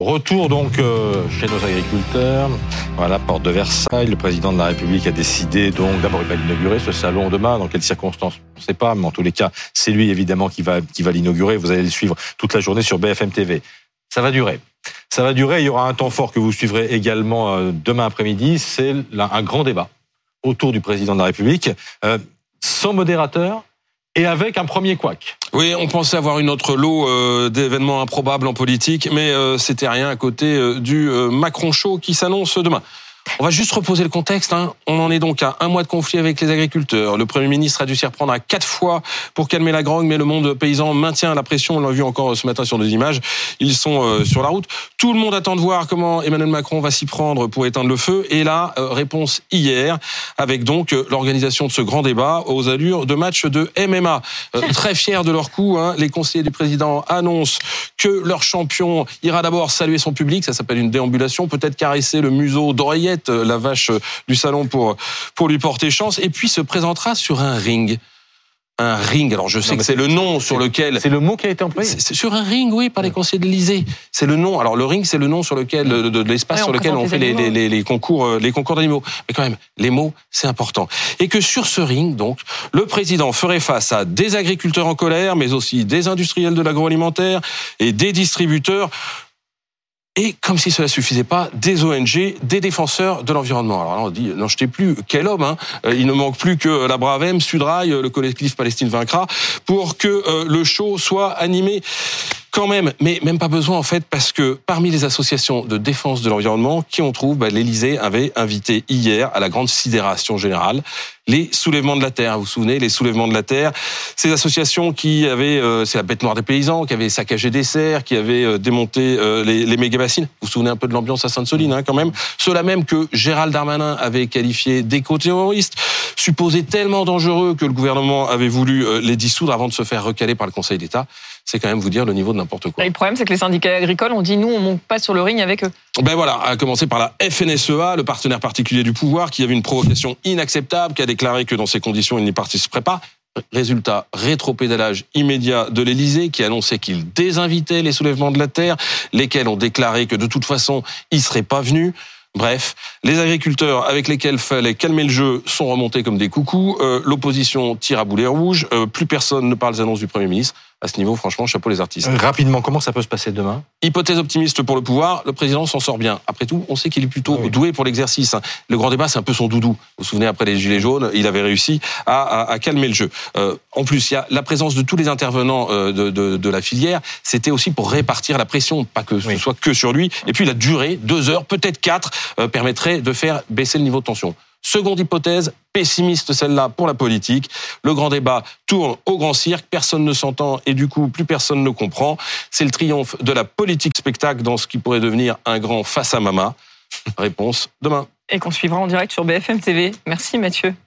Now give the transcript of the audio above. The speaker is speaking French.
Retour donc euh, chez nos agriculteurs. Voilà, porte de Versailles. Le président de la République a décidé donc d'abord il va l'inaugurer ce salon demain. Dans quelles circonstances On ne sait pas, mais en tous les cas, c'est lui évidemment qui va qui va l'inaugurer. Vous allez le suivre toute la journée sur BFM TV. Ça va durer. Ça va durer. Il y aura un temps fort que vous suivrez également euh, demain après-midi. C'est un grand débat autour du président de la République, euh, sans modérateur et avec un premier couac. Oui, on pensait avoir une autre lot euh, d'événements improbables en politique, mais euh, c'était rien à côté euh, du Macron Show qui s'annonce demain. On va juste reposer le contexte. Hein. On en est donc à un mois de conflit avec les agriculteurs. Le Premier ministre a dû s'y reprendre à quatre fois pour calmer la grogne, mais le monde paysan maintient la pression. On l'a vu encore ce matin sur des images. Ils sont euh, sur la route. Tout le monde attend de voir comment Emmanuel Macron va s'y prendre pour éteindre le feu. Et là, euh, réponse hier, avec donc euh, l'organisation de ce grand débat aux allures de match de MMA. très fiers de leur coup, hein. les conseillers du président annoncent que leur champion ira d'abord saluer son public. Ça s'appelle une déambulation. Peut-être caresser le museau d'oreillette euh, la vache euh, du salon pour, pour lui porter chance, et puis se présentera sur un ring un ring. Alors je sais que c'est le nom sur lequel c'est le mot qui a été employé. C'est sur un ring, oui, par les conseillers de l'Élysée. C'est le nom. Alors le ring, c'est le nom sur lequel de, l'espace sur lequel on fait les, les, les, concours euh, les concours d'animaux. Mais quand même, les mots, c'est important. Et que sur ce ring, donc, le président ferait face à des agriculteurs en colère, mais aussi des industriels de l'agroalimentaire et des distributeurs et comme si cela suffisait pas, des ONG, des défenseurs de l'environnement. Alors là, on dit, non, je sais plus quel homme, hein. Euh, il ne manque plus que la Bravem, Sudrail, le collectif Palestine vaincra, pour que euh, le show soit animé quand même, mais même pas besoin en fait, parce que parmi les associations de défense de l'environnement, qui on trouve, bah, l'Élysée avait invité hier à la grande sidération générale les soulèvements de la terre. Vous souvenez, les soulèvements de la terre, ces associations qui avaient, euh, c'est la bête noire des paysans, qui avaient saccagé des serres, qui avaient euh, démonté euh, les, les méga-bassines. Vous vous souvenez un peu de l'ambiance à Sainte-Soline, hein, quand même? Cela même que Gérald Darmanin avait qualifié d'éco-terroristes, supposés tellement dangereux que le gouvernement avait voulu les dissoudre avant de se faire recaler par le Conseil d'État c'est quand même vous dire le niveau de n'importe quoi. le problème, c'est que les syndicats agricoles ont dit nous, on monte pas sur le ring avec eux. Ben voilà, à commencer par la FNSEA, le partenaire particulier du pouvoir, qui avait une provocation inacceptable, qui a déclaré que dans ces conditions, il n'y participerait pas. Résultat, rétropédalage immédiat de l'Elysée qui annonçait qu'il désinvitait les soulèvements de la terre, lesquels ont déclaré que de toute façon, ils seraient pas venus. Bref, les agriculteurs avec lesquels fallait calmer le jeu sont remontés comme des coucous. Euh, l'opposition tire à boulet rouge. Euh, plus personne ne parle des annonces du Premier ministre à ce niveau, franchement, chapeau les artistes. Euh, rapidement, comment ça peut se passer demain? Hypothèse optimiste pour le pouvoir, le président s'en sort bien. Après tout, on sait qu'il est plutôt ah doué pour l'exercice. Hein. Le grand débat, c'est un peu son doudou. Vous vous souvenez, après les Gilets jaunes, il avait réussi à, calmer le jeu. Euh, en plus, il y a la présence de tous les intervenants euh, de, la filière. C'était aussi pour répartir la pression, pas que ce soit que sur lui. Et puis la durée, deux heures, peut-être quatre, permettrait de faire baisser le niveau de tension. Seconde hypothèse, pessimiste celle-là pour la politique. Le grand débat tourne au grand cirque, personne ne s'entend et du coup plus personne ne comprend. C'est le triomphe de la politique spectacle dans ce qui pourrait devenir un grand face à mama. Réponse demain. Et qu'on suivra en direct sur BFM TV. Merci Mathieu.